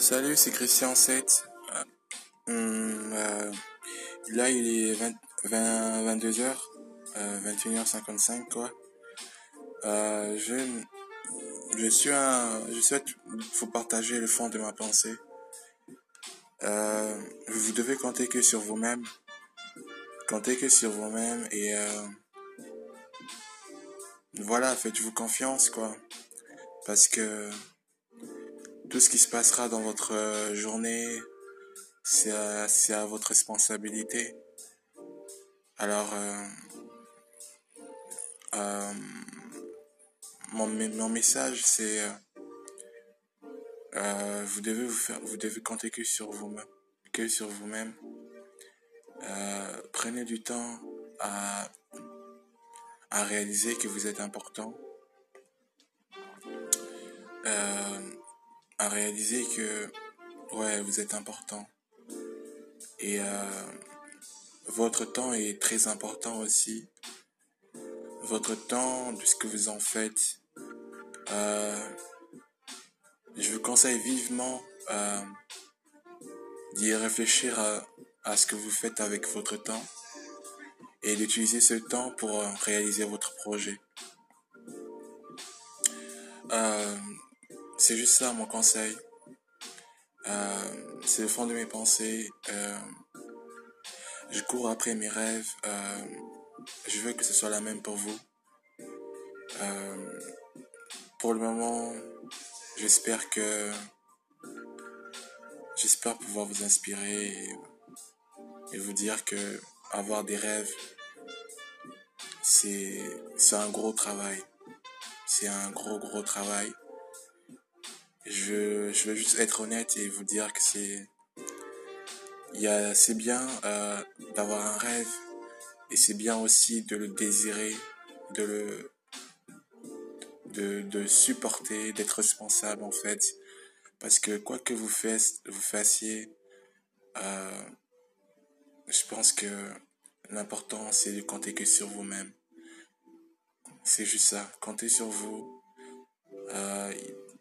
Salut, c'est Christian 7. Hum, euh, là, il est 20, 22h, 21h55, quoi. Euh, je, je suis un, je souhaite vous partager le fond de ma pensée. Euh, vous devez compter que sur vous-même. Comptez que sur vous-même et euh, voilà, faites-vous confiance, quoi. Parce que tout ce qui se passera dans votre euh, journée, c'est à, votre responsabilité. Alors, euh, euh, mon, message, c'est euh, vous devez vous faire, vous devez compter que sur vous, que sur vous-même. prenez du temps à, réaliser que vous êtes important. À réaliser que ouais vous êtes important. Et euh, votre temps est très important aussi. Votre temps de ce que vous en faites euh, je vous conseille vivement euh, d'y réfléchir à, ce que vous faites avec votre temps et d'utiliser ce temps pour réaliser votre projet. Euh, c'est juste ça mon conseil. Euh, c'est le fond de mes pensées. Euh, je cours après mes rêves. Euh, je veux que ce soit la même pour vous. pour le moment, j'espère que j'espère pouvoir vous inspirer et, et, vous dire que avoir des rêves, c'est c'est un gros travail. C'est un gros gros travail. Je, je veux juste être honnête et vous dire que c'est c'est bien euh, d'avoir un rêve et c'est bien aussi de le désirer, de le de, de supporter, d'être responsable en fait. Parce que quoi que vous, faites, vous fassiez, euh, je pense que l'important c'est de compter que sur vous-même. C'est juste ça, comptez sur vous. Euh,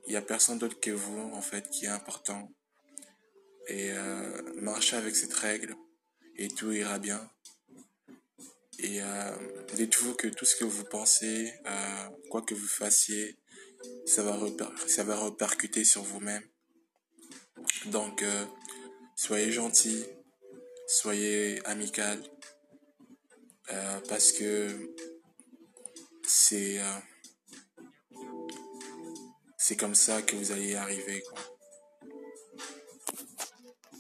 il n'y a personne d'autre que vous, en fait, qui est important. Et euh, marchez avec cette règle et tout ira bien. Et euh, dites-vous que tout ce que vous pensez, euh, quoi que vous fassiez, ça va, ça va repercuter sur vous-même. Donc, soyez gentil, soyez amical, parce que c'est c'est comme ça que vous allez arriver.